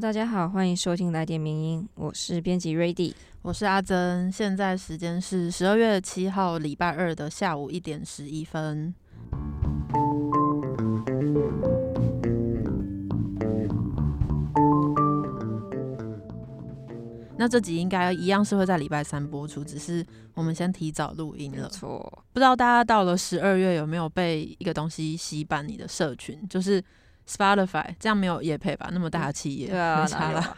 Hello，大家好，欢迎收听《来电名音》，我是编辑 Rady，我是阿珍，现在时间是十二月七号礼拜二的下午一点十一分。那这集应该一样是会在礼拜三播出，只是我们先提早录音了。错，不知道大家到了十二月有没有被一个东西洗版你的社群，就是 Spotify，这样没有业配吧？那么大的企业，对啊，没差了。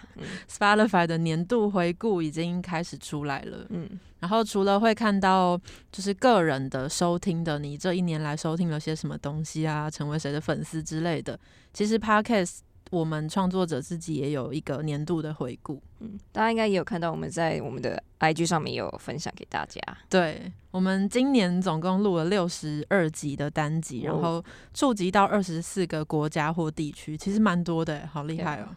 Spotify 的年度回顾已经开始出来了。嗯，然后除了会看到就是个人的收听的，你这一年来收听了些什么东西啊，成为谁的粉丝之类的，其实 Podcast。我们创作者自己也有一个年度的回顾，嗯，大家应该也有看到，我们在我们的 IG 上面有分享给大家。对，我们今年总共录了六十二集的单集，然后触及到二十四个国家或地区，其实蛮多的，好厉害哦！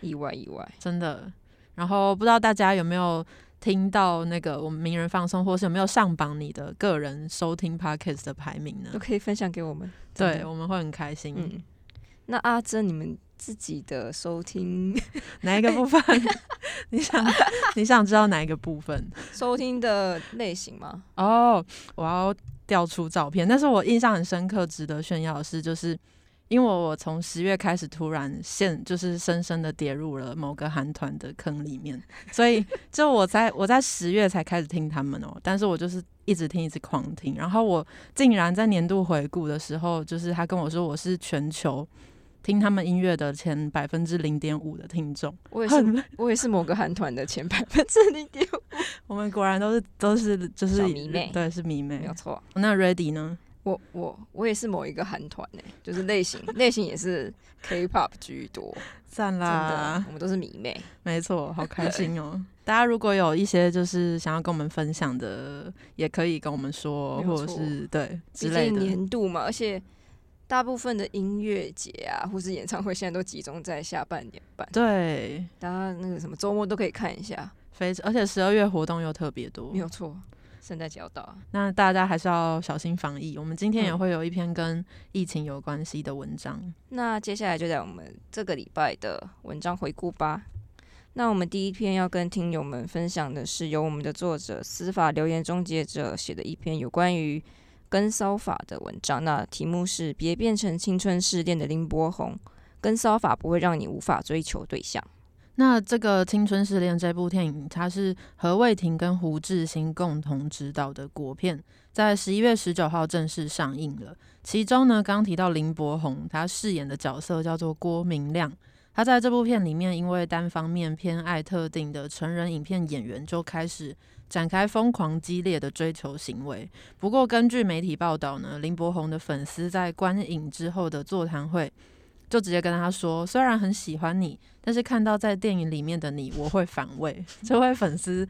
意外意外，真的。然后不知道大家有没有听到那个我们名人放松，或是有没有上榜你的个人收听 Podcast 的排名呢？都可以分享给我们，对，我们会很开心。嗯，那阿珍，你们？自己的收听哪一个部分？你想你想知道哪一个部分？收听的类型吗？哦，我要调出照片。但是我印象很深刻、值得炫耀的是，就是因为我从十月开始突然陷，就是深深的跌入了某个韩团的坑里面，所以就我在我在十月才开始听他们哦，但是我就是一直听一直狂听，然后我竟然在年度回顾的时候，就是他跟我说我是全球。听他们音乐的前百分之零点五的听众，我也是，我也是某个韩团的前百分之零点五。我们果然都是都是就是迷妹，对，是迷妹，没有错。那 Ready 呢？我我我也是某一个韩团诶，就是类型 类型也是 K-pop 居多，赞啦！我们都是迷妹，没错，好开心哦。大家如果有一些就是想要跟我们分享的，也可以跟我们说，或者是对之类的年度嘛，而且。大部分的音乐节啊，或是演唱会，现在都集中在下半年办。对，大家那个什么周末都可以看一下。非而且十二月活动又特别多。没有错，圣诞节要到，那大家还是要小心防疫。我们今天也会有一篇跟疫情有关系的文章。那接下来就在我们这个礼拜的文章回顾吧。那我们第一篇要跟听友们分享的是由我们的作者司法留言终结者写的一篇有关于。跟骚法的文章，那题目是“别变成青春试炼的林柏宏”，跟骚法不会让你无法追求对象。那这个《青春试炼》这部电影，它是何卫廷跟胡志新共同执导的国片，在十一月十九号正式上映了。其中呢，刚提到林柏宏，他饰演的角色叫做郭明亮。他在这部片里面，因为单方面偏爱特定的成人影片演员，就开始。展开疯狂激烈的追求行为。不过，根据媒体报道呢，林柏宏的粉丝在观影之后的座谈会，就直接跟他说：“虽然很喜欢你，但是看到在电影里面的你，我会反胃。”这位粉丝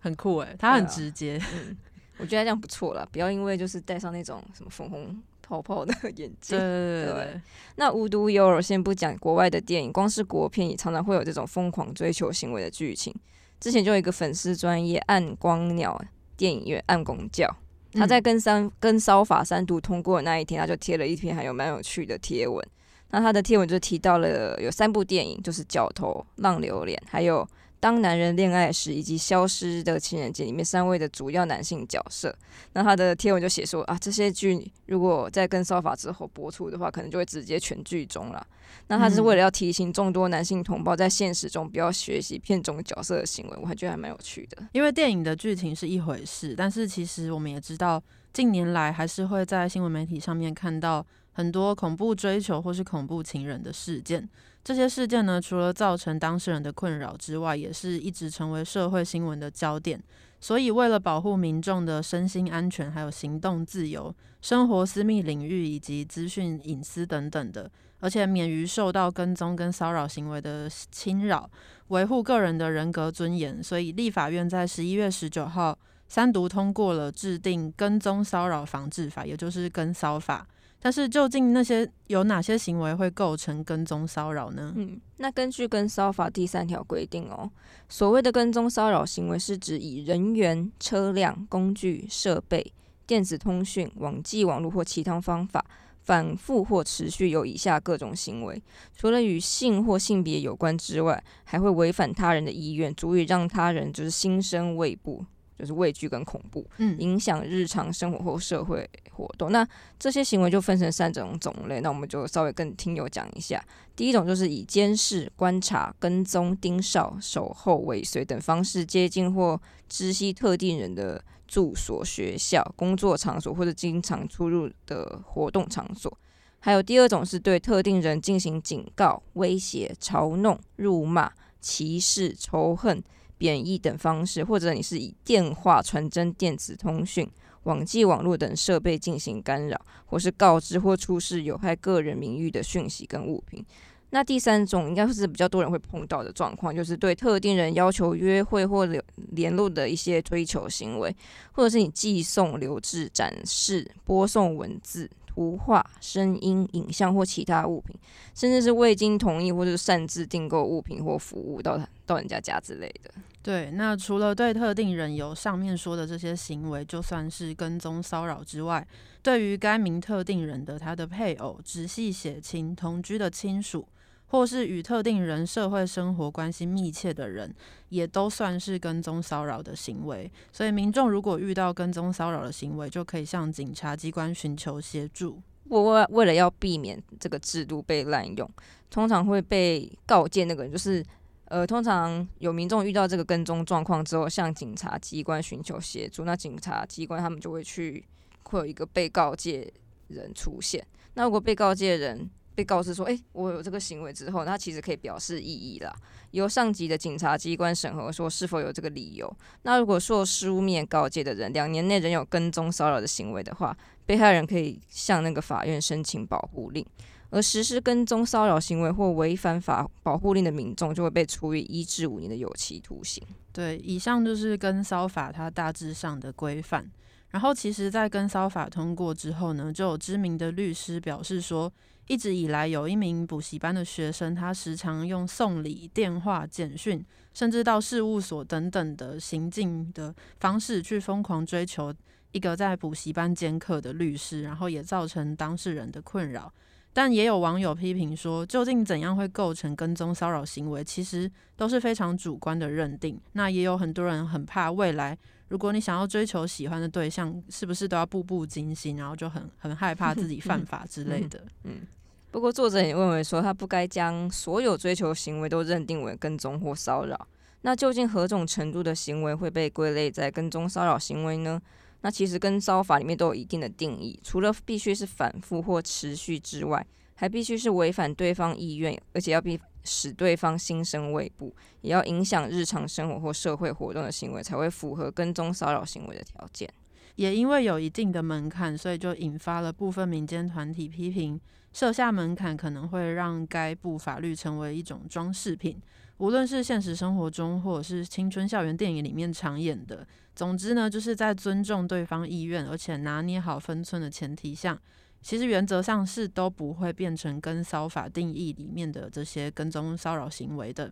很酷诶，他很直接。嗯，我觉得这样不错了，不要因为就是戴上那种什么粉红泡泡的眼镜。对对对。那无独有偶，先不讲国外的电影，光是国片也常常会有这种疯狂追求行为的剧情。之前就有一个粉丝专业暗光鸟电影院暗公教，他在跟三跟烧法三度通过的那一天，他就贴了一篇还有蛮有趣的贴文。那他的贴文就提到了有三部电影，就是《角头》《浪流连》还有。当男人恋爱时，以及消失的情人节里面三位的主要男性角色，那他的贴文就写说啊，这些剧如果在跟骚法之后播出的话，可能就会直接全剧终了。那他是为了要提醒众多男性同胞，在现实中不要学习片中角色的行为，我还觉得还蛮有趣的。因为电影的剧情是一回事，但是其实我们也知道，近年来还是会在新闻媒体上面看到很多恐怖追求或是恐怖情人的事件。这些事件呢，除了造成当事人的困扰之外，也是一直成为社会新闻的焦点。所以，为了保护民众的身心安全、还有行动自由、生活私密领域以及资讯隐私等等的，而且免于受到跟踪跟骚扰行为的侵扰，维护个人的人格尊严，所以立法院在十一月十九号三读通过了制定跟踪骚扰防治法，也就是跟骚法。但是究竟那些有哪些行为会构成跟踪骚扰呢？嗯，那根据跟骚法第三条规定哦，所谓的跟踪骚扰行为是指以人员、车辆、工具、设备、电子通讯、网际网络或其他方法反复或持续有以下各种行为，除了与性或性别有关之外，还会违反他人的意愿，足以让他人就是心生畏怖。就是畏惧跟恐怖，嗯，影响日常生活或社会活动。那这些行为就分成三种种类，那我们就稍微跟听友讲一下。第一种就是以监视、观察、跟踪、盯梢、守候、尾随等方式接近或知悉特定人的住所、学校、工作场所或者经常出入的活动场所。还有第二种是对特定人进行警告、威胁、嘲弄、辱骂、歧视、仇恨。贬义等方式，或者你是以电话、传真、电子通讯、网际网络等设备进行干扰，或是告知或出示有害个人名誉的讯息跟物品。那第三种应该是比较多人会碰到的状况，就是对特定人要求约会或联联络的一些追求行为，或者是你寄送、留置、展示、播送文字。图画、声音、影像或其他物品，甚至是未经同意或者擅自订购物品或服务到他到人家家之类的。对，那除了对特定人有上面说的这些行为，就算是跟踪骚扰之外，对于该名特定人的他的配偶、直系血亲、同居的亲属。或是与特定人社会生活关系密切的人，也都算是跟踪骚扰的行为。所以，民众如果遇到跟踪骚扰的行为，就可以向警察机关寻求协助。我为为了要避免这个制度被滥用，通常会被告诫那个人，就是呃，通常有民众遇到这个跟踪状况之后，向警察机关寻求协助，那警察机关他们就会去会有一个被告诫人出现。那如果被告诫人，被告知说：“哎，我有这个行为之后，那其实可以表示异议啦，由上级的警察机关审核，说是否有这个理由。那如果说书面告诫的人两年内仍有跟踪骚扰的行为的话，被害人可以向那个法院申请保护令，而实施跟踪骚扰行为或违反法保护令的民众，就会被处以一至五年的有期徒刑。对，以上就是跟骚法它大致上的规范。然后，其实，在跟骚法通过之后呢，就有知名的律师表示说。”一直以来，有一名补习班的学生，他时常用送礼、电话、简讯，甚至到事务所等等的行径的方式，去疯狂追求一个在补习班兼课的律师，然后也造成当事人的困扰。但也有网友批评说，究竟怎样会构成跟踪骚扰行为，其实都是非常主观的认定。那也有很多人很怕未来。如果你想要追求喜欢的对象，是不是都要步步惊心，然后就很很害怕自己犯法之类的？嗯，不过作者也认为说，他不该将所有追求行为都认定为跟踪或骚扰。那究竟何种程度的行为会被归类在跟踪骚扰行为呢？那其实跟骚法里面都有一定的定义，除了必须是反复或持续之外，还必须是违反对方意愿，而且要比。使对方心生畏怖，也要影响日常生活或社会活动的行为，才会符合跟踪骚扰行为的条件。也因为有一定的门槛，所以就引发了部分民间团体批评，设下门槛可能会让该部法律成为一种装饰品。无论是现实生活中，或者是青春校园电影里面常演的，总之呢，就是在尊重对方意愿，而且拿捏好分寸的前提下。其实原则上是都不会变成跟骚法定义里面的这些跟踪骚扰行为的，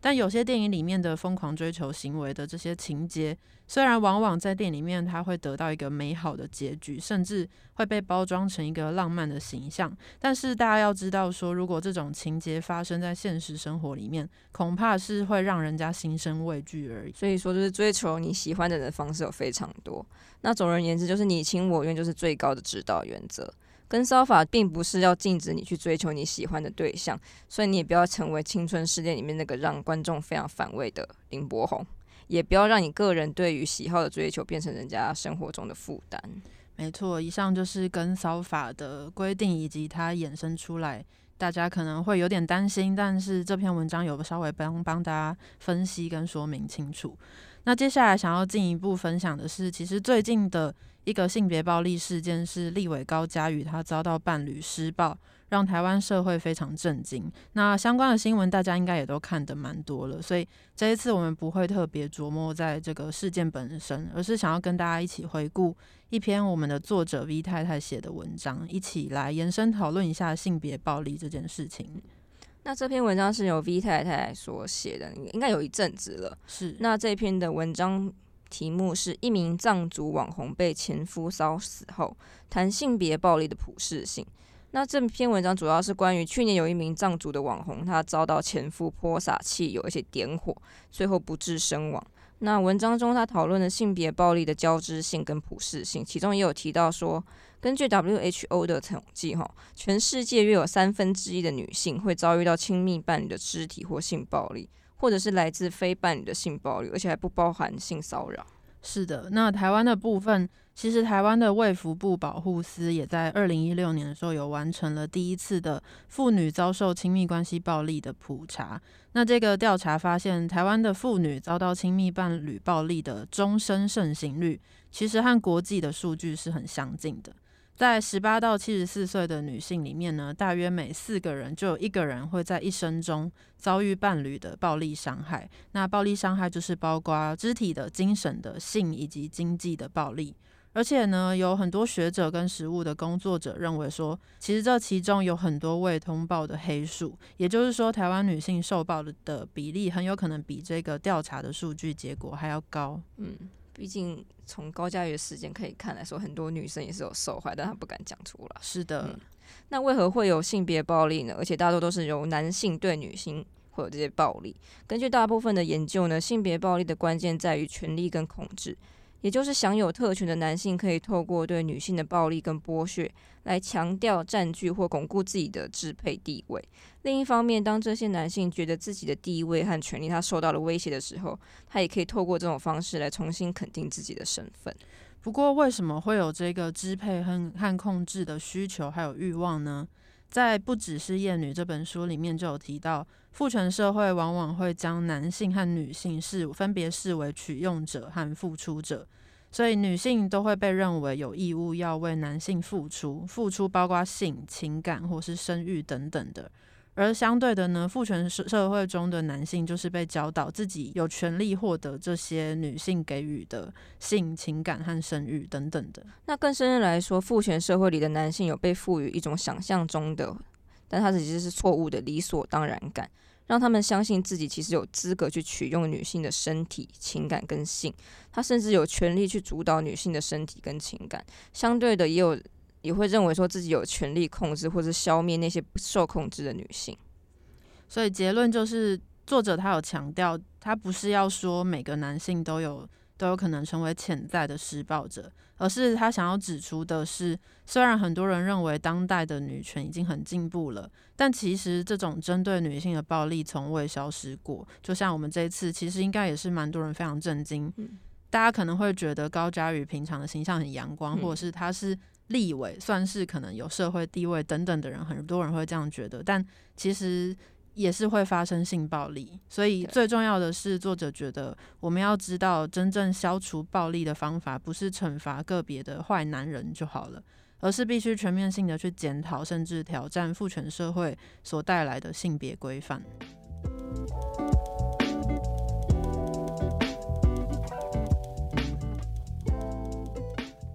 但有些电影里面的疯狂追求行为的这些情节，虽然往往在电影里面它会得到一个美好的结局，甚至会被包装成一个浪漫的形象，但是大家要知道说，如果这种情节发生在现实生活里面，恐怕是会让人家心生畏惧而已。所以说，就是追求你喜欢的人方式有非常多。那总而言之，就是你情我愿就是最高的指导原则。跟骚法并不是要禁止你去追求你喜欢的对象，所以你也不要成为青春试炼里面那个让观众非常反胃的林柏宏，也不要让你个人对于喜好的追求变成人家生活中的负担。没错，以上就是跟骚法的规定以及它衍生出来，大家可能会有点担心，但是这篇文章有稍微帮帮大家分析跟说明清楚。那接下来想要进一步分享的是，其实最近的一个性别暴力事件是立委高嘉瑜他遭到伴侣施暴，让台湾社会非常震惊。那相关的新闻大家应该也都看得蛮多了，所以这一次我们不会特别琢磨在这个事件本身，而是想要跟大家一起回顾一篇我们的作者 V 太太写的文章，一起来延伸讨论一下性别暴力这件事情。那这篇文章是由 V 太太所写的，应该有一阵子了。是。那这篇的文章题目是一名藏族网红被前夫烧死后，谈性别暴力的普适性。那这篇文章主要是关于去年有一名藏族的网红，他遭到前夫泼洒汽油，而且点火，最后不治身亡。那文章中他讨论了性别暴力的交织性跟普适性，其中也有提到说，根据 WHO 的统计，哈，全世界约有三分之一的女性会遭遇到亲密伴侣的肢体或性暴力，或者是来自非伴侣的性暴力，而且还不包含性骚扰。是的，那台湾的部分，其实台湾的卫福部保护司也在二零一六年的时候有完成了第一次的妇女遭受亲密关系暴力的普查。那这个调查发现，台湾的妇女遭到亲密伴侣暴力的终身盛行率，其实和国际的数据是很相近的。在十八到七十四岁的女性里面呢，大约每四个人就有一个人会在一生中遭遇伴侣的暴力伤害。那暴力伤害就是包括肢体的、精神的、性以及经济的暴力。而且呢，有很多学者跟实务的工作者认为说，其实这其中有很多未通报的黑数，也就是说，台湾女性受暴的比例很有可能比这个调查的数据结果还要高。嗯。毕竟从高佳瑜的事件可以看来说，很多女生也是有受害，但她不敢讲出来。是的，那为何会有性别暴力呢？而且大多都是由男性对女性会有这些暴力。根据大部分的研究呢，性别暴力的关键在于权力跟控制。也就是享有特权的男性可以透过对女性的暴力跟剥削，来强调占据或巩固自己的支配地位。另一方面，当这些男性觉得自己的地位和权利他受到了威胁的时候，他也可以透过这种方式来重新肯定自己的身份。不过，为什么会有这个支配和和控制的需求还有欲望呢？在《不只是厌女》这本书里面就有提到，父权社会往往会将男性和女性视分别视为取用者和付出者，所以女性都会被认为有义务要为男性付出，付出包括性、情感或是生育等等的。而相对的呢，父权社社会中的男性就是被教导自己有权利获得这些女性给予的性、情感和生育等等的。那更深入来说，父权社会里的男性有被赋予一种想象中的，但他其实是错误的理所当然感，让他们相信自己其实有资格去取用女性的身体、情感跟性，他甚至有权利去主导女性的身体跟情感。相对的，也有。也会认为说自己有权利控制或者消灭那些不受控制的女性，所以结论就是作者他有强调，他不是要说每个男性都有都有可能成为潜在的施暴者，而是他想要指出的是，虽然很多人认为当代的女权已经很进步了，但其实这种针对女性的暴力从未消失过。就像我们这一次，其实应该也是蛮多人非常震惊，大家可能会觉得高佳宇平常的形象很阳光，或者是他是。立委算是可能有社会地位等等的人，很多人会这样觉得，但其实也是会发生性暴力。所以最重要的是，作者觉得我们要知道，真正消除暴力的方法，不是惩罚个别的坏男人就好了，而是必须全面性的去检讨，甚至挑战父权社会所带来的性别规范。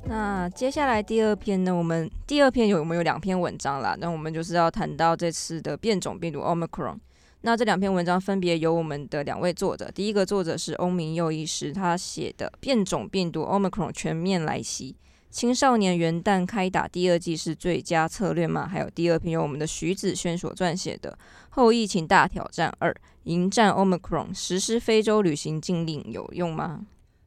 那接下来第二篇呢？我们第二篇有我们有两篇文章啦。那我们就是要谈到这次的变种病毒 Omicron。那这两篇文章分别由我们的两位作者，第一个作者是欧明佑医师，他写的《变种病毒 Omicron 全面来袭：青少年元旦开打第二季是最佳策略吗？》还有第二篇由我们的徐子轩所撰写的《后疫情大挑战二：迎战 Omicron 实施非洲旅行禁令有用吗？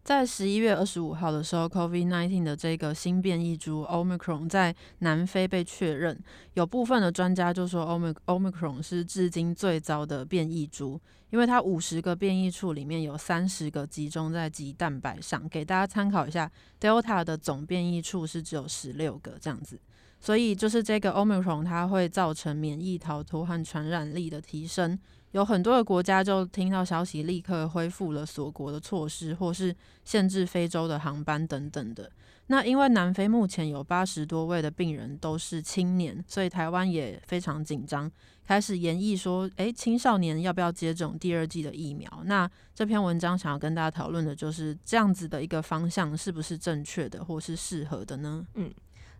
在十一月二十五号的时候，COVID-19 的这个新变异株 Omicron 在南非被确认。有部分的专家就说，Omic Omicron 是至今最糟的变异株，因为它五十个变异处里面有三十个集中在肌蛋白上。给大家参考一下，Delta 的总变异处是只有十六个这样子。所以就是这个 Omicron 它会造成免疫逃脱和传染力的提升。有很多的国家就听到消息，立刻恢复了锁国的措施，或是限制非洲的航班等等的。那因为南非目前有八十多位的病人都是青年，所以台湾也非常紧张，开始研议说，诶，青少年要不要接种第二剂的疫苗？那这篇文章想要跟大家讨论的就是这样子的一个方向是不是正确的，或是适合的呢？嗯。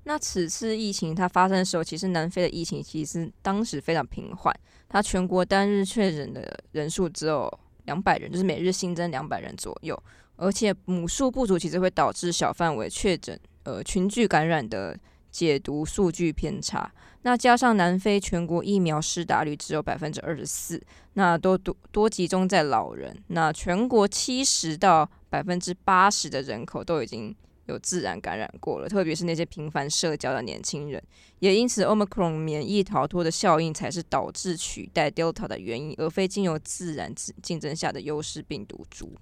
那此次疫情它发生的时候，其实南非的疫情其实当时非常平缓，它全国单日确诊的人数只有两百人，就是每日新增两百人左右。而且母数不足其实会导致小范围确诊、呃群聚感染的解读数据偏差。那加上南非全国疫苗施打率只有百分之二十四，那都多多集中在老人。那全国七十到百分之八十的人口都已经有自然感染过了，特别是那些频繁社交的年轻人。也因此，Omicron 免疫逃脱的效应才是导致取代 Delta 的原因，而非经由自然竞争下的优势病毒株。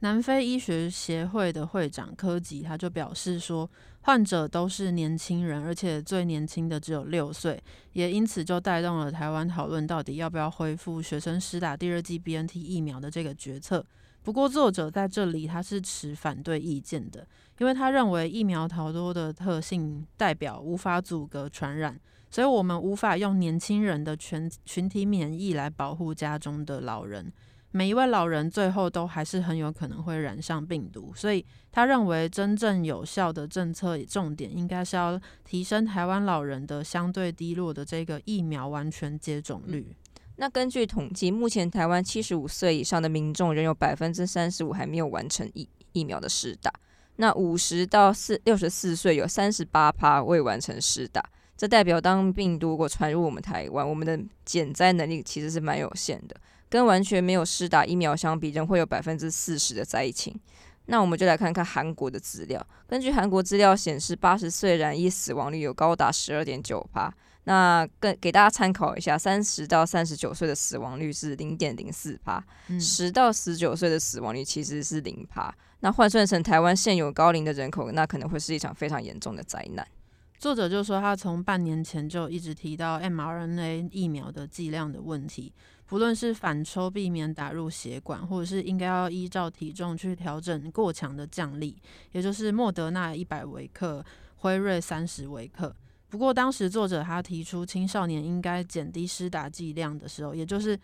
南非医学协会的会长科吉他就表示说，患者都是年轻人，而且最年轻的只有六岁，也因此就带动了台湾讨论到底要不要恢复学生施打第二剂 BNT 疫苗的这个决策。不过，作者在这里他是持反对意见的，因为他认为疫苗逃脱的特性代表无法阻隔传染，所以我们无法用年轻人的全群体免疫来保护家中的老人。每一位老人最后都还是很有可能会染上病毒，所以他认为真正有效的政策重点应该是要提升台湾老人的相对低落的这个疫苗完全接种率。那根据统计，目前台湾七十五岁以上的民众仍有百分之三十五还没有完成疫疫苗的施打。那五十到四六十四岁有三十八趴未完成施打，这代表当病毒如果传入我们台湾，我们的减灾能力其实是蛮有限的，跟完全没有施打疫苗相比，仍会有百分之四十的灾情。那我们就来看看韩国的资料，根据韩国资料显示，八十岁染疫死亡率有高达十二点九趴。那更给大家参考一下，三十到三十九岁的死亡率是零点零四帕，十到十九岁的死亡率其实是零帕。那换算成台湾现有高龄的人口，那可能会是一场非常严重的灾难。作者就说，他从半年前就一直提到 mRNA 疫苗的剂量的问题，不论是反抽避免打入血管，或者是应该要依照体重去调整过强的降力，也就是莫德纳一百微克，辉瑞三十微克。不过，当时作者他提出青少年应该减低施打剂量的时候，也就是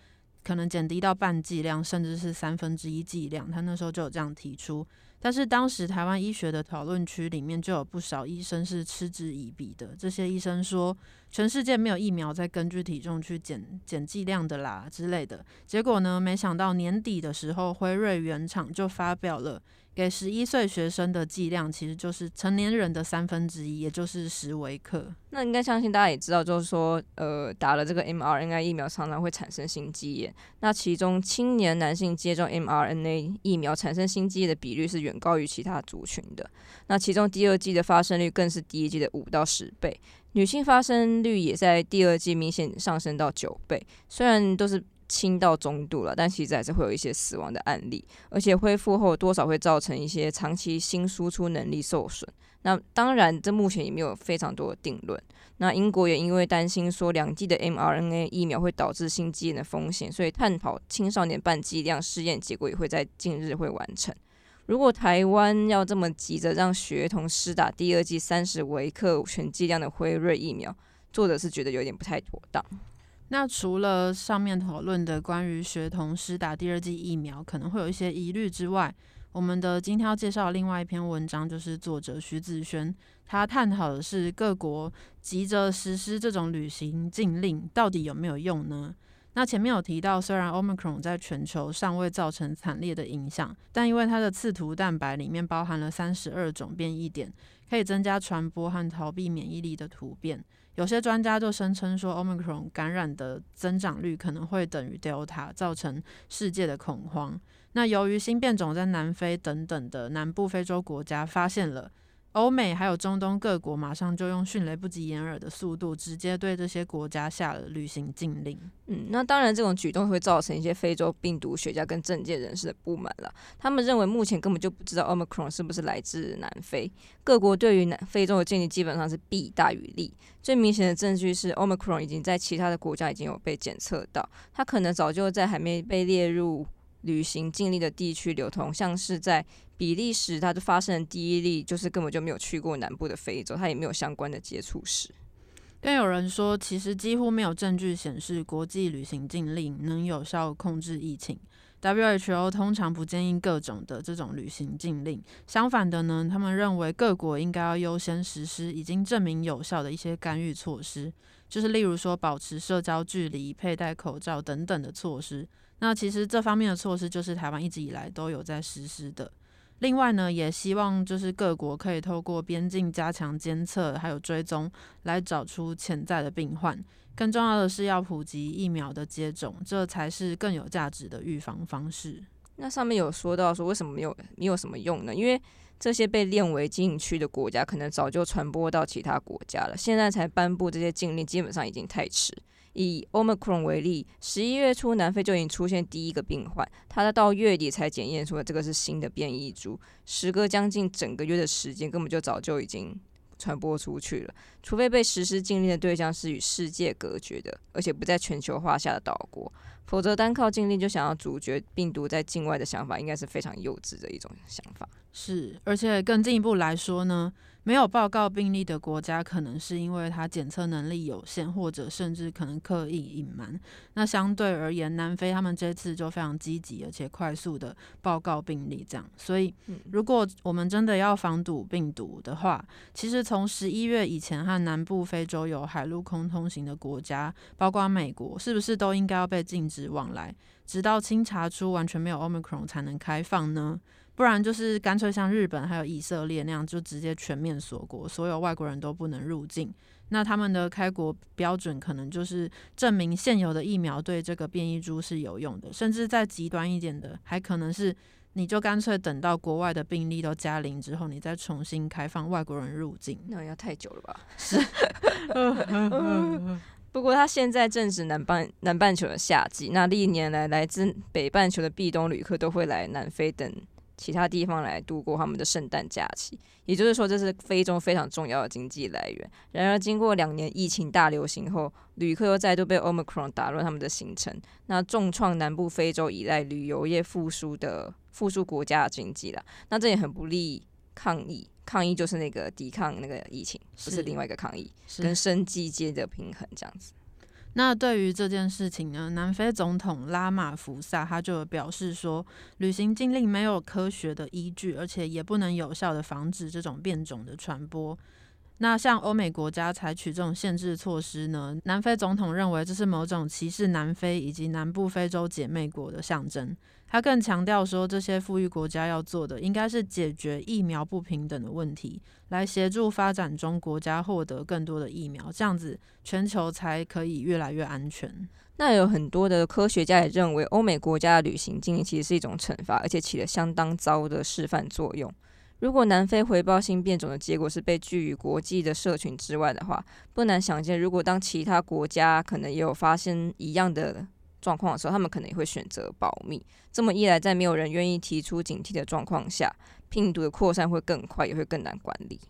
可能减低到半剂量，甚至是三分之一剂量，他那时候就有这样提出。但是当时台湾医学的讨论区里面就有不少医生是嗤之以鼻的。这些医生说，全世界没有疫苗在根据体重去减减剂量的啦之类的。结果呢，没想到年底的时候，辉瑞原厂就发表了。给十一岁学生的剂量其实就是成年人的三分之一，也就是十微克。那应该相信大家也知道，就是说，呃，打了这个 mRNA 疫苗常常会产生心肌炎。那其中青年男性接种 mRNA 疫苗产生心肌炎的比率是远高于其他族群的。那其中第二季的发生率更是第一季的五到十倍，女性发生率也在第二季明显上升到九倍。虽然都是。轻到中度了，但其实还是会有一些死亡的案例，而且恢复后多少会造成一些长期心输出能力受损。那当然，这目前也没有非常多的定论。那英国也因为担心说两剂的 mRNA 疫苗会导致心肌炎的风险，所以探讨青少年半剂量试验结果也会在近日会完成。如果台湾要这么急着让学童施打第二剂三十微克全剂量的辉瑞疫苗，作者是觉得有点不太妥当。那除了上面讨论的关于学童施打第二剂疫苗可能会有一些疑虑之外，我们的今天要介绍另外一篇文章，就是作者徐子轩他探讨的是各国急着实施这种旅行禁令到底有没有用呢？那前面有提到，虽然 Omicron 在全球尚未造成惨烈的影响，但因为它的刺突蛋白里面包含了三十二种变异点，可以增加传播和逃避免疫力的突变。有些专家就声称说，Omicron 感染的增长率可能会等于 Delta，造成世界的恐慌。那由于新变种在南非等等的南部非洲国家发现了。欧美还有中东各国马上就用迅雷不及掩耳的速度，直接对这些国家下了旅行禁令。嗯，那当然，这种举动会造成一些非洲病毒学家跟政界人士的不满了。他们认为目前根本就不知道 Omicron 是不是来自南非。各国对于南非洲的建议基本上是弊大于利。最明显的证据是 Omicron 已经在其他的国家已经有被检测到，它可能早就在还没被列入。旅行禁令的地区流通，像是在比利时，它就发生的第一例，就是根本就没有去过南部的非洲，它也没有相关的接触史。更有人说，其实几乎没有证据显示国际旅行禁令能有效控制疫情。WHO 通常不建议各种的这种旅行禁令，相反的呢，他们认为各国应该要优先实施已经证明有效的一些干预措施，就是例如说保持社交距离、佩戴口罩等等的措施。那其实这方面的措施就是台湾一直以来都有在实施的。另外呢，也希望就是各国可以透过边境加强监测还有追踪，来找出潜在的病患。更重要的是要普及疫苗的接种，这才是更有价值的预防方式。那上面有说到说为什么没有没有什么用呢？因为这些被列为禁区的国家，可能早就传播到其他国家了，现在才颁布这些禁令，基本上已经太迟。以 Omicron 为例，十一月初南非就已经出现第一个病患，他到月底才检验出了这个是新的变异株，时隔将近整个月的时间，根本就早就已经传播出去了。除非被实施禁令的对象是与世界隔绝的，而且不在全球化下的岛国，否则单靠禁令就想要阻绝病毒在境外的想法，应该是非常幼稚的一种想法。是，而且更进一步来说呢？没有报告病例的国家，可能是因为它检测能力有限，或者甚至可能刻意隐瞒。那相对而言，南非他们这次就非常积极，而且快速的报告病例，这样。所以，如果我们真的要防堵病毒的话，其实从十一月以前和南部非洲有海陆空通行的国家，包括美国，是不是都应该要被禁止往来，直到清查出完全没有 omicron 才能开放呢？不然就是干脆像日本还有以色列那样，就直接全面锁国，所有外国人都不能入境。那他们的开国标准可能就是证明现有的疫苗对这个变异株是有用的，甚至再极端一点的，还可能是你就干脆等到国外的病例都加零之后，你再重新开放外国人入境。那要太久了吧？是。不过他现在正值南半南半球的夏季，那历年来来自北半球的避冬旅客都会来南非等。其他地方来度过他们的圣诞假期，也就是说，这是非洲非常重要的经济来源。然而，经过两年疫情大流行后，旅客又再度被 Omicron 打乱他们的行程，那重创南部非洲依赖旅游业复苏的复苏国家的经济了。那这也很不利抗疫，抗疫就是那个抵抗那个疫情，不是另外一个抗疫，跟生计间的平衡这样子。那对于这件事情呢，南非总统拉马福萨他就表示说，旅行禁令没有科学的依据，而且也不能有效的防止这种变种的传播。那像欧美国家采取这种限制措施呢，南非总统认为这是某种歧视南非以及南部非洲姐妹国的象征。他更强调说，这些富裕国家要做的应该是解决疫苗不平等的问题，来协助发展中国家获得更多的疫苗，这样子全球才可以越来越安全。那有很多的科学家也认为，欧美国家的旅行禁令其实是一种惩罚，而且起了相当糟的示范作用。如果南非回报新变种的结果是被拒于国际的社群之外的话，不难想见，如果当其他国家可能也有发现一样的。状况的时候，他们可能也会选择保密。这么一来，在没有人愿意提出警惕的状况下，病毒的扩散会更快，也会更难管理。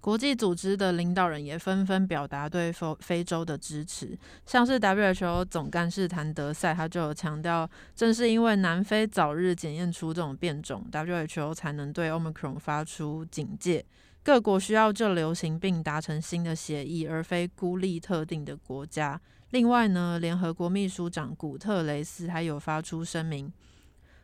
国际组织的领导人也纷纷表达对非非洲的支持，像是 WHO 总干事谭德赛，他就有强调，正是因为南非早日检验出这种变种，WHO 才能对 Omicron 发出警戒。各国需要就流行病达成新的协议，而非孤立特定的国家。另外呢，联合国秘书长古特雷斯还有发出声明，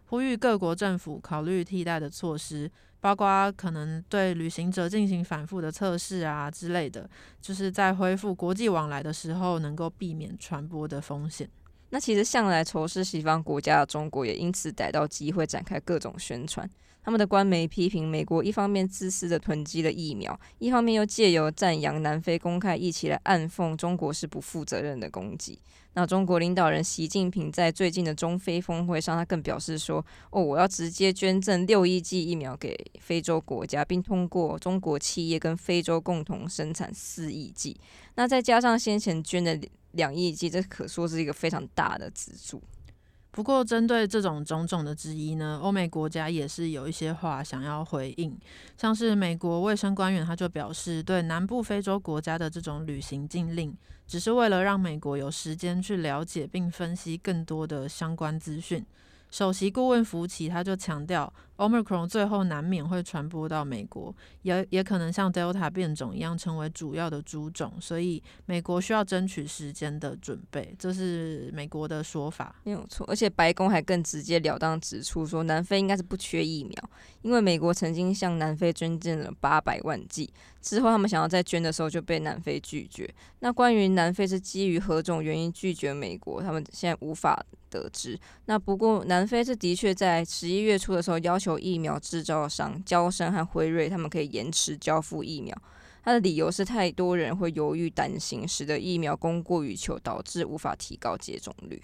呼吁各国政府考虑替代的措施，包括可能对旅行者进行反复的测试啊之类的，就是在恢复国际往来的时候能够避免传播的风险。那其实向来仇视西方国家的中国，也因此逮到机会展开各种宣传。他们的官媒批评美国一方面自私的囤积了疫苗，一方面又借由赞扬南非公开一起来暗讽中国是不负责任的攻击。那中国领导人习近平在最近的中非峰会上，他更表示说：“哦，我要直接捐赠六亿剂疫苗给非洲国家，并通过中国企业跟非洲共同生产四亿剂。那再加上先前捐的两亿剂，这可说是一个非常大的资助。”不过，针对这种种种的质疑呢，欧美国家也是有一些话想要回应。像是美国卫生官员，他就表示，对南部非洲国家的这种旅行禁令，只是为了让美国有时间去了解并分析更多的相关资讯。首席顾问福奇他就强调，Omicron 最后难免会传播到美国，也也可能像 Delta 变种一样成为主要的株种，所以美国需要争取时间的准备，这是美国的说法，没有错。而且白宫还更直截了当指出说，南非应该是不缺疫苗，因为美国曾经向南非捐赠了八百万剂，之后他们想要再捐的时候就被南非拒绝。那关于南非是基于何种原因拒绝美国，他们现在无法得知。那不过南非是的确在十一月初的时候要求疫苗制造商交生和辉瑞他们可以延迟交付疫苗。他的理由是太多人会犹豫担心，使得疫苗供过于求，导致无法提高接种率。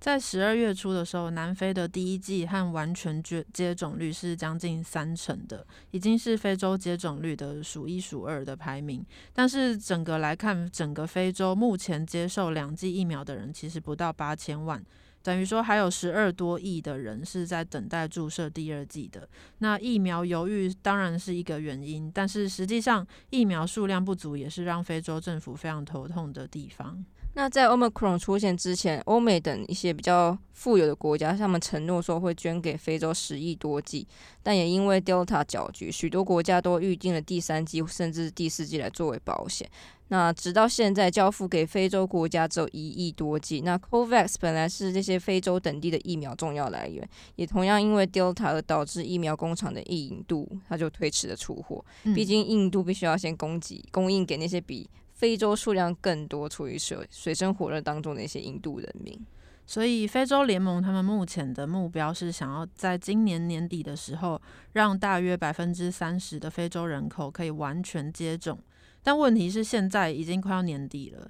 在十二月初的时候，南非的第一季和完全接接种率是将近三成的，已经是非洲接种率的数一数二的排名。但是整个来看，整个非洲目前接受两剂疫苗的人其实不到八千万，等于说还有十二多亿的人是在等待注射第二剂的。那疫苗犹豫当然是一个原因，但是实际上疫苗数量不足也是让非洲政府非常头痛的地方。那在 Omicron 出现之前，欧美等一些比较富有的国家，他们承诺说会捐给非洲十亿多剂，但也因为 Delta 搅局，许多国家都预定了第三剂甚至第四剂来作为保险。那直到现在，交付给非洲国家只有一亿多剂。那 COVAX 本来是这些非洲等地的疫苗重要来源，也同样因为 Delta 而导致疫苗工厂的印度，它就推迟了出货。毕竟印度必须要先供给供应给那些比非洲数量更多、处于水水深火热当中的一些印度人民，所以非洲联盟他们目前的目标是想要在今年年底的时候，让大约百分之三十的非洲人口可以完全接种。但问题是，现在已经快要年底了。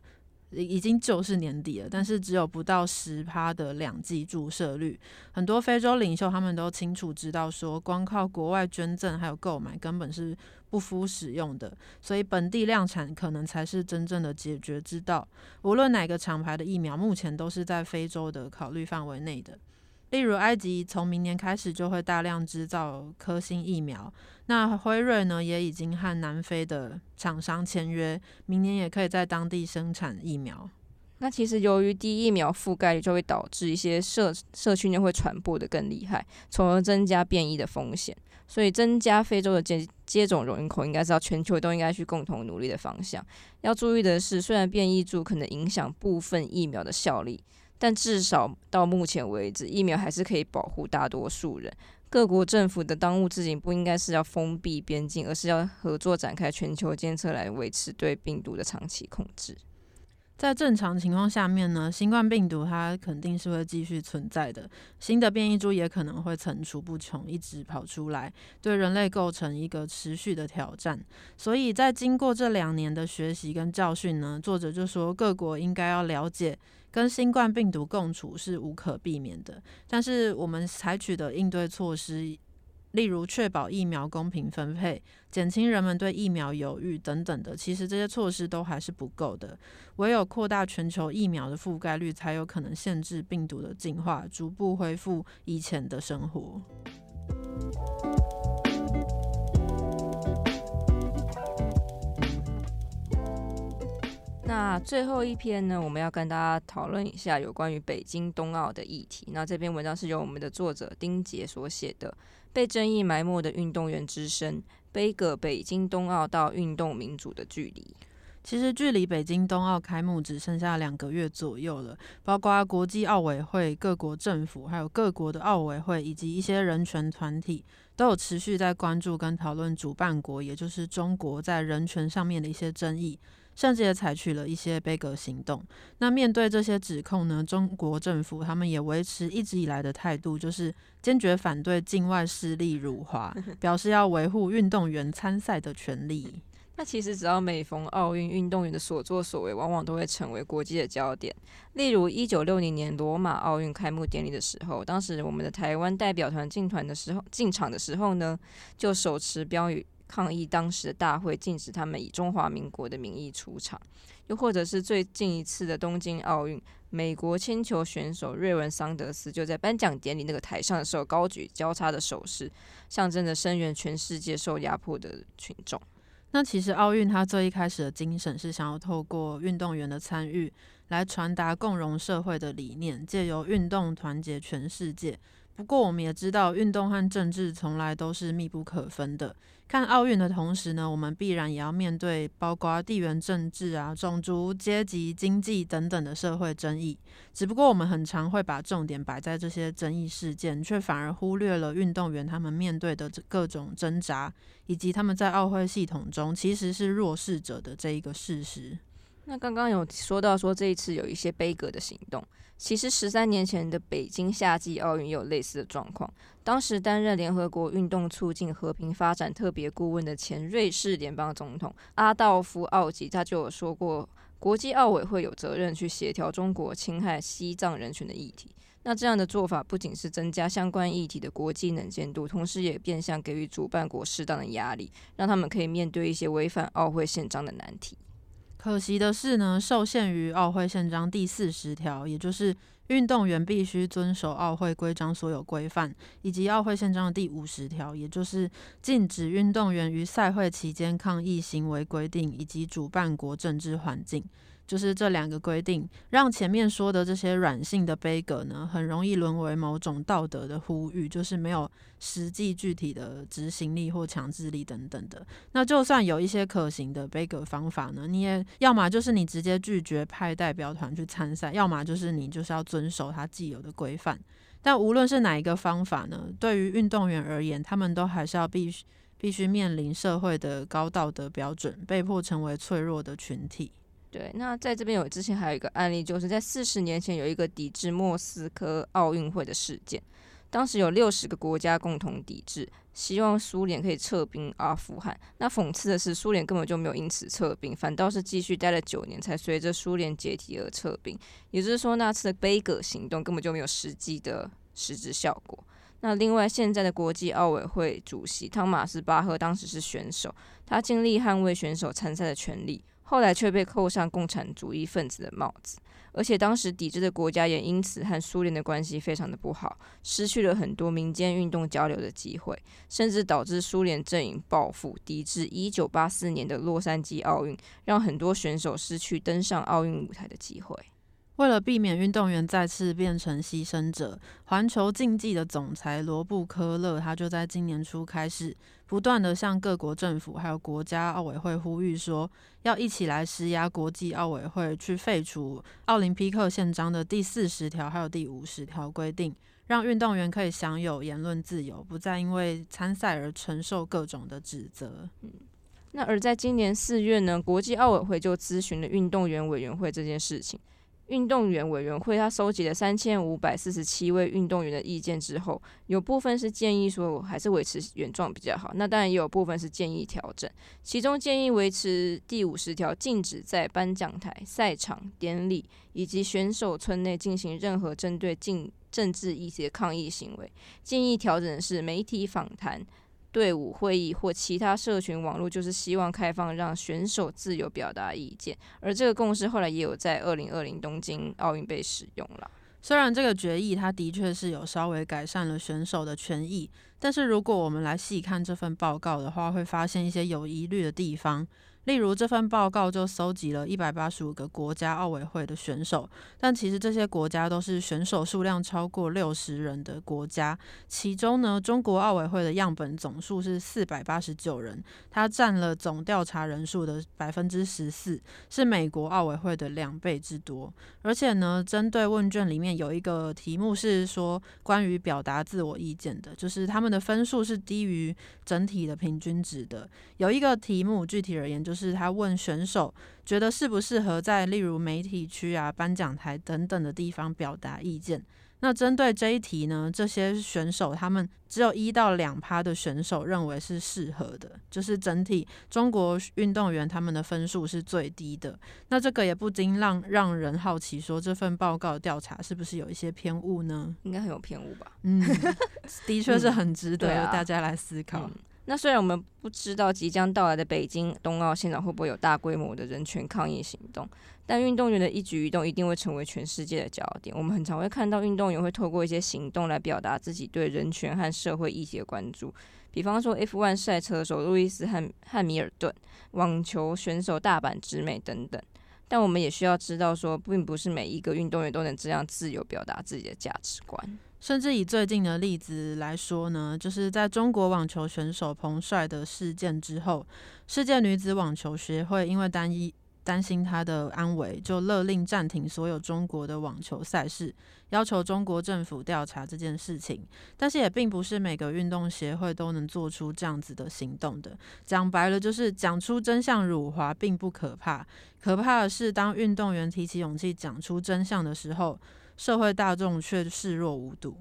已经就是年底了，但是只有不到十趴的两剂注射率。很多非洲领袖他们都清楚知道，说光靠国外捐赠还有购买根本是不敷使用的，所以本地量产可能才是真正的解决之道。无论哪个厂牌的疫苗，目前都是在非洲的考虑范围内的。例如，埃及从明年开始就会大量制造科兴疫苗。那辉瑞呢，也已经和南非的厂商签约，明年也可以在当地生产疫苗。那其实由于低疫苗覆盖率，就会导致一些社社区内会传播的更厉害，从而增加变异的风险。所以，增加非洲的接接种人口，应该是要全球都应该去共同努力的方向。要注意的是，虽然变异株可能影响部分疫苗的效力。但至少到目前为止，疫苗还是可以保护大多数人。各国政府的当务之急不应该是要封闭边境，而是要合作展开全球监测，来维持对病毒的长期控制。在正常情况下面呢，新冠病毒它肯定是会继续存在的，新的变异株也可能会层出不穷，一直跑出来，对人类构成一个持续的挑战。所以在经过这两年的学习跟教训呢，作者就说各国应该要了解。跟新冠病毒共处是无可避免的，但是我们采取的应对措施，例如确保疫苗公平分配、减轻人们对疫苗犹豫等等的，其实这些措施都还是不够的。唯有扩大全球疫苗的覆盖率，才有可能限制病毒的进化，逐步恢复以前的生活。那最后一篇呢，我们要跟大家讨论一下有关于北京冬奥的议题。那这篇文章是由我们的作者丁杰所写的，《被争议埋没的运动员之声：背个北京冬奥到运动民主的距离》。其实距离北京冬奥开幕只剩下两个月左右了，包括国际奥委会、各国政府，还有各国的奥委会以及一些人权团体，都有持续在关注跟讨论主办国，也就是中国在人权上面的一些争议。甚至也采取了一些悲格行动。那面对这些指控呢？中国政府他们也维持一直以来的态度，就是坚决反对境外势力辱华，表示要维护运动员参赛的权利。那其实只要每逢奥运，运动员的所作所为往往都会成为国际的焦点。例如一九六零年罗马奥运开幕典礼的时候，当时我们的台湾代表团进团的时候，进场的时候呢，就手持标语。抗议当时的大会禁止他们以中华民国的名义出场，又或者是最近一次的东京奥运，美国铅球选手瑞文桑德斯就在颁奖典礼那个台上的时候高举交叉的手势，象征着声援全世界受压迫的群众。那其实奥运它最一开始的精神是想要透过运动员的参与来传达共荣社会的理念，借由运动团结全世界。不过我们也知道，运动和政治从来都是密不可分的。看奥运的同时呢，我们必然也要面对包括地缘政治啊、种族、阶级、经济等等的社会争议。只不过我们很常会把重点摆在这些争议事件，却反而忽略了运动员他们面对的各种挣扎，以及他们在奥会系统中其实是弱势者的这一个事实。那刚刚有说到说这一次有一些悲歌的行动，其实十三年前的北京夏季奥运也有类似的状况。当时担任联合国运动促进和平发展特别顾问的前瑞士联邦总统阿道夫·奥吉，他就有说过，国际奥委会有责任去协调中国侵害西藏人权的议题。那这样的做法不仅是增加相关议题的国际能见度，同时也变相给予主办国适当的压力，让他们可以面对一些违反奥会宪章的难题。可惜的是呢，受限于奥会宪章第四十条，也就是运动员必须遵守奥会规章所有规范，以及奥会宪章的第五十条，也就是禁止运动员于赛会期间抗议行为规定，以及主办国政治环境。就是这两个规定，让前面说的这些软性的悲歌呢，很容易沦为某种道德的呼吁，就是没有实际具体的执行力或强制力等等的。那就算有一些可行的悲歌方法呢，你也要么就是你直接拒绝派代表团去参赛，要么就是你就是要遵守它既有的规范。但无论是哪一个方法呢，对于运动员而言，他们都还是要必须必须面临社会的高道德标准，被迫成为脆弱的群体。对，那在这边有之前还有一个案例，就是在四十年前有一个抵制莫斯科奥运会的事件，当时有六十个国家共同抵制，希望苏联可以撤兵阿富汗。那讽刺的是，苏联根本就没有因此撤兵，反倒是继续待了九年，才随着苏联解体而撤兵。也就是说，那次的悲歌行动根本就没有实际的实质效果。那另外，现在的国际奥委会主席汤马斯巴赫当时是选手，他尽力捍卫选手参赛的权利。后来却被扣上共产主义分子的帽子，而且当时抵制的国家也因此和苏联的关系非常的不好，失去了很多民间运动交流的机会，甚至导致苏联阵营报复，抵制一九八四年的洛杉矶奥运，让很多选手失去登上奥运舞台的机会。为了避免运动员再次变成牺牲者，环球竞技的总裁罗布科勒他就在今年初开始，不断的向各国政府还有国家奥委会呼吁说，要一起来施压国际奥委会去废除奥林匹克宪章的第四十条还有第五十条规定，让运动员可以享有言论自由，不再因为参赛而承受各种的指责。嗯，那而在今年四月呢，国际奥委会就咨询了运动员委员会这件事情。运动员委员会他收集了三千五百四十七位运动员的意见之后，有部分是建议说还是维持原状比较好，那当然也有部分是建议调整。其中建议维持第五十条，禁止在颁奖台、赛场、典礼以及选手村内进行任何针对政政治一些抗议行为。建议调整的是媒体访谈。队伍会议或其他社群网络，就是希望开放让选手自由表达意见，而这个共识后来也有在二零二零东京奥运被使用了。虽然这个决议它的确是有稍微改善了选手的权益，但是如果我们来细看这份报告的话，会发现一些有疑虑的地方。例如这份报告就搜集了一百八十五个国家奥委会的选手，但其实这些国家都是选手数量超过六十人的国家。其中呢，中国奥委会的样本总数是四百八十九人，它占了总调查人数的百分之十四，是美国奥委会的两倍之多。而且呢，针对问卷里面有一个题目是说关于表达自我意见的，就是他们的分数是低于整体的平均值的。有一个题目具体而言就是。是他问选手觉得适不适合在例如媒体区啊、颁奖台等等的地方表达意见。那针对这一题呢，这些选手他们只有一到两趴的选手认为是适合的，就是整体中国运动员他们的分数是最低的。那这个也不禁让让人好奇，说这份报告调查是不是有一些偏误呢？应该很有偏误吧？嗯，的确是很值得大家来思考。那虽然我们不知道即将到来的北京冬奥现场会不会有大规模的人权抗议行动，但运动员的一举一动一定会成为全世界的焦点。我们很常会看到运动员会透过一些行动来表达自己对人权和社会议题的关注，比方说 F1 赛车手路易斯汉汉密尔顿、网球选手大阪直美等等。但我们也需要知道，说并不是每一个运动员都能这样自由表达自己的价值观。甚至以最近的例子来说呢，就是在中国网球选手彭帅的事件之后，世界女子网球协会因为单一担心他的安危，就勒令暂停所有中国的网球赛事，要求中国政府调查这件事情。但是也并不是每个运动协会都能做出这样子的行动的。讲白了，就是讲出真相辱华并不可怕，可怕的是当运动员提起勇气讲出真相的时候。社会大众却视若无睹。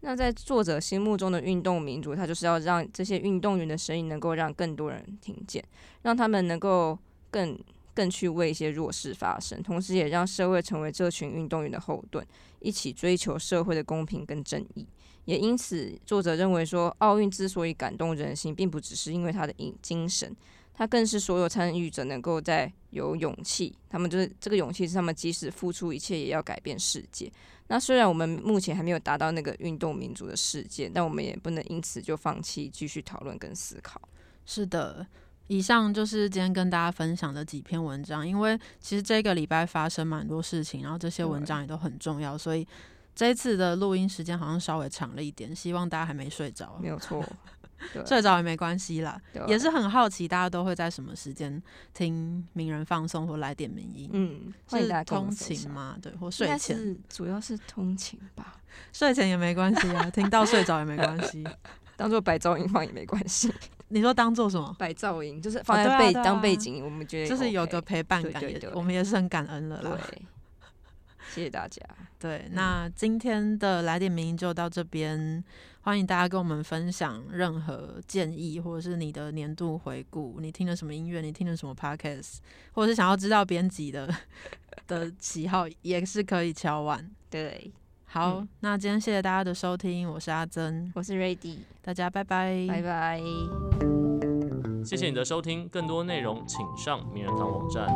那在作者心目中的运动民主，他就是要让这些运动员的声音能够让更多人听见，让他们能够更更去为一些弱势发声，同时也让社会成为这群运动员的后盾，一起追求社会的公平跟正义。也因此，作者认为说，奥运之所以感动人心，并不只是因为他的精精神。他更是所有参与者能够在有勇气，他们就是这个勇气是他们即使付出一切也要改变世界。那虽然我们目前还没有达到那个运动民族的世界，但我们也不能因此就放弃继续讨论跟思考。是的，以上就是今天跟大家分享的几篇文章。因为其实这个礼拜发生蛮多事情，然后这些文章也都很重要，所以这一次的录音时间好像稍微长了一点。希望大家还没睡着，没有错。睡着也没关系啦，也是很好奇，大家都会在什么时间听名人放送或来点名音？嗯，是通勤吗？对，或睡前？主要是通勤吧，睡前也没关系啊，听到睡着也没关系，当做白噪音放也没关系。你说当做什么？摆噪音就是放在背当背景，我们觉得就是有个陪伴感，我们也是很感恩了啦。谢谢大家。对，那今天的来点名就到这边，欢迎大家跟我们分享任何建议，或者是你的年度回顾，你听了什么音乐，你听了什么 podcast，或者是想要知道编辑的 的喜好，也是可以敲完。对，好，那今天谢谢大家的收听，我是阿珍，我是 Ready，大家拜拜，拜拜。谢谢你的收听，更多内容请上名人堂网站。